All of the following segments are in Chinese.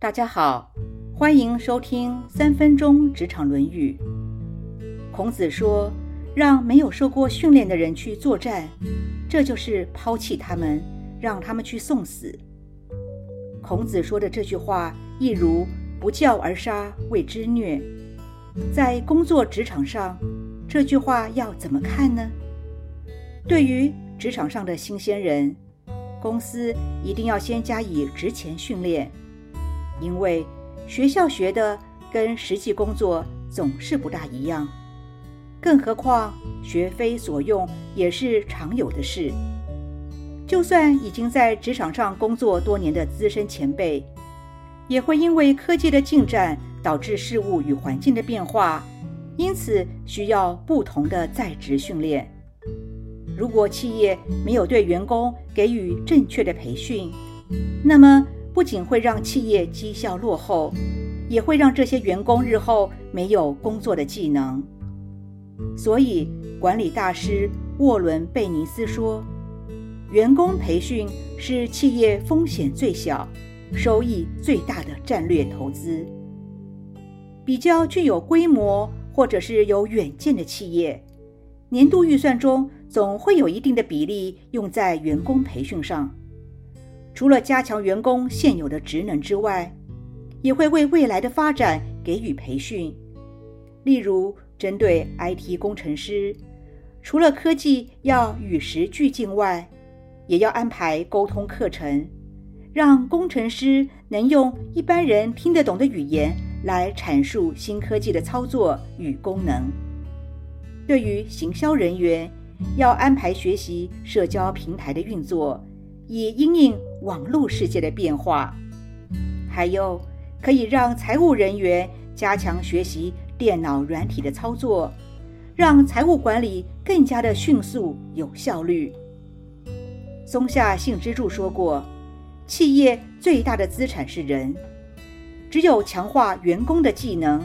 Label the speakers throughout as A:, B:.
A: 大家好，欢迎收听三分钟职场论语。孔子说：“让没有受过训练的人去作战，这就是抛弃他们，让他们去送死。”孔子说的这句话，一如“不教而杀，谓之虐”。在工作职场上，这句话要怎么看呢？对于职场上的新鲜人，公司一定要先加以职前训练。因为学校学的跟实际工作总是不大一样，更何况学非所用也是常有的事。就算已经在职场上工作多年的资深前辈，也会因为科技的进展导致事物与环境的变化，因此需要不同的在职训练。如果企业没有对员工给予正确的培训，那么。不仅会让企业绩效落后，也会让这些员工日后没有工作的技能。所以，管理大师沃伦·贝尼斯说：“员工培训是企业风险最小、收益最大的战略投资。比较具有规模或者是有远见的企业，年度预算中总会有一定的比例用在员工培训上。”除了加强员工现有的职能之外，也会为未来的发展给予培训。例如，针对 IT 工程师，除了科技要与时俱进外，也要安排沟通课程，让工程师能用一般人听得懂的语言来阐述新科技的操作与功能。对于行销人员，要安排学习社交平台的运作。以因应网络世界的变化，还有可以让财务人员加强学习电脑软体的操作，让财务管理更加的迅速有效率。松下幸之助说过：“企业最大的资产是人，只有强化员工的技能，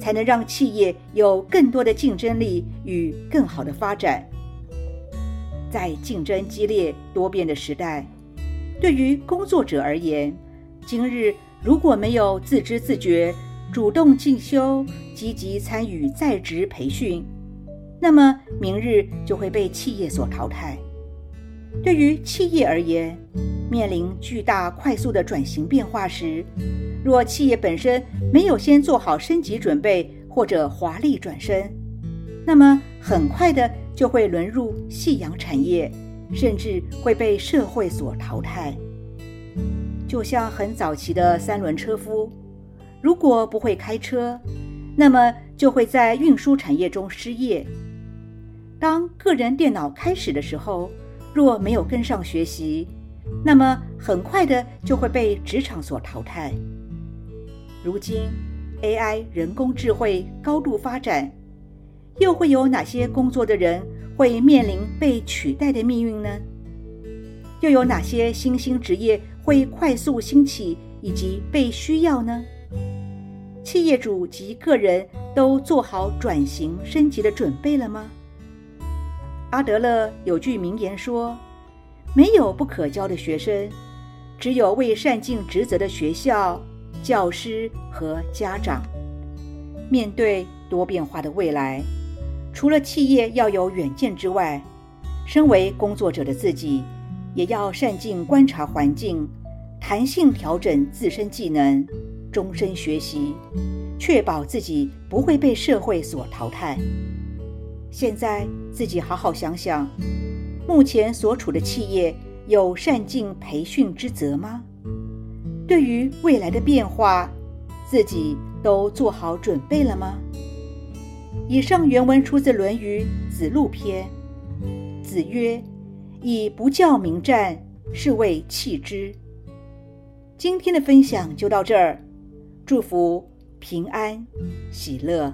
A: 才能让企业有更多的竞争力与更好的发展。”在竞争激烈多变的时代，对于工作者而言，今日如果没有自知自觉、主动进修、积极参与在职培训，那么明日就会被企业所淘汰。对于企业而言，面临巨大快速的转型变化时，若企业本身没有先做好升级准备或者华丽转身，那么很快的。就会沦入夕阳产业，甚至会被社会所淘汰。就像很早期的三轮车夫，如果不会开车，那么就会在运输产业中失业。当个人电脑开始的时候，若没有跟上学习，那么很快的就会被职场所淘汰。如今，AI 人工智慧高度发展。又会有哪些工作的人会面临被取代的命运呢？又有哪些新兴职业会快速兴起以及被需要呢？企业主及个人都做好转型升级的准备了吗？阿德勒有句名言说：“没有不可教的学生，只有未善尽职责的学校、教师和家长。”面对多变化的未来。除了企业要有远见之外，身为工作者的自己，也要善尽观察环境，弹性调整自身技能，终身学习，确保自己不会被社会所淘汰。现在自己好好想想，目前所处的企业有善尽培训之责吗？对于未来的变化，自己都做好准备了吗？以上原文出自《论语·子路篇》。子曰：“以不教民战，是谓弃之。”今天的分享就到这儿，祝福平安喜乐。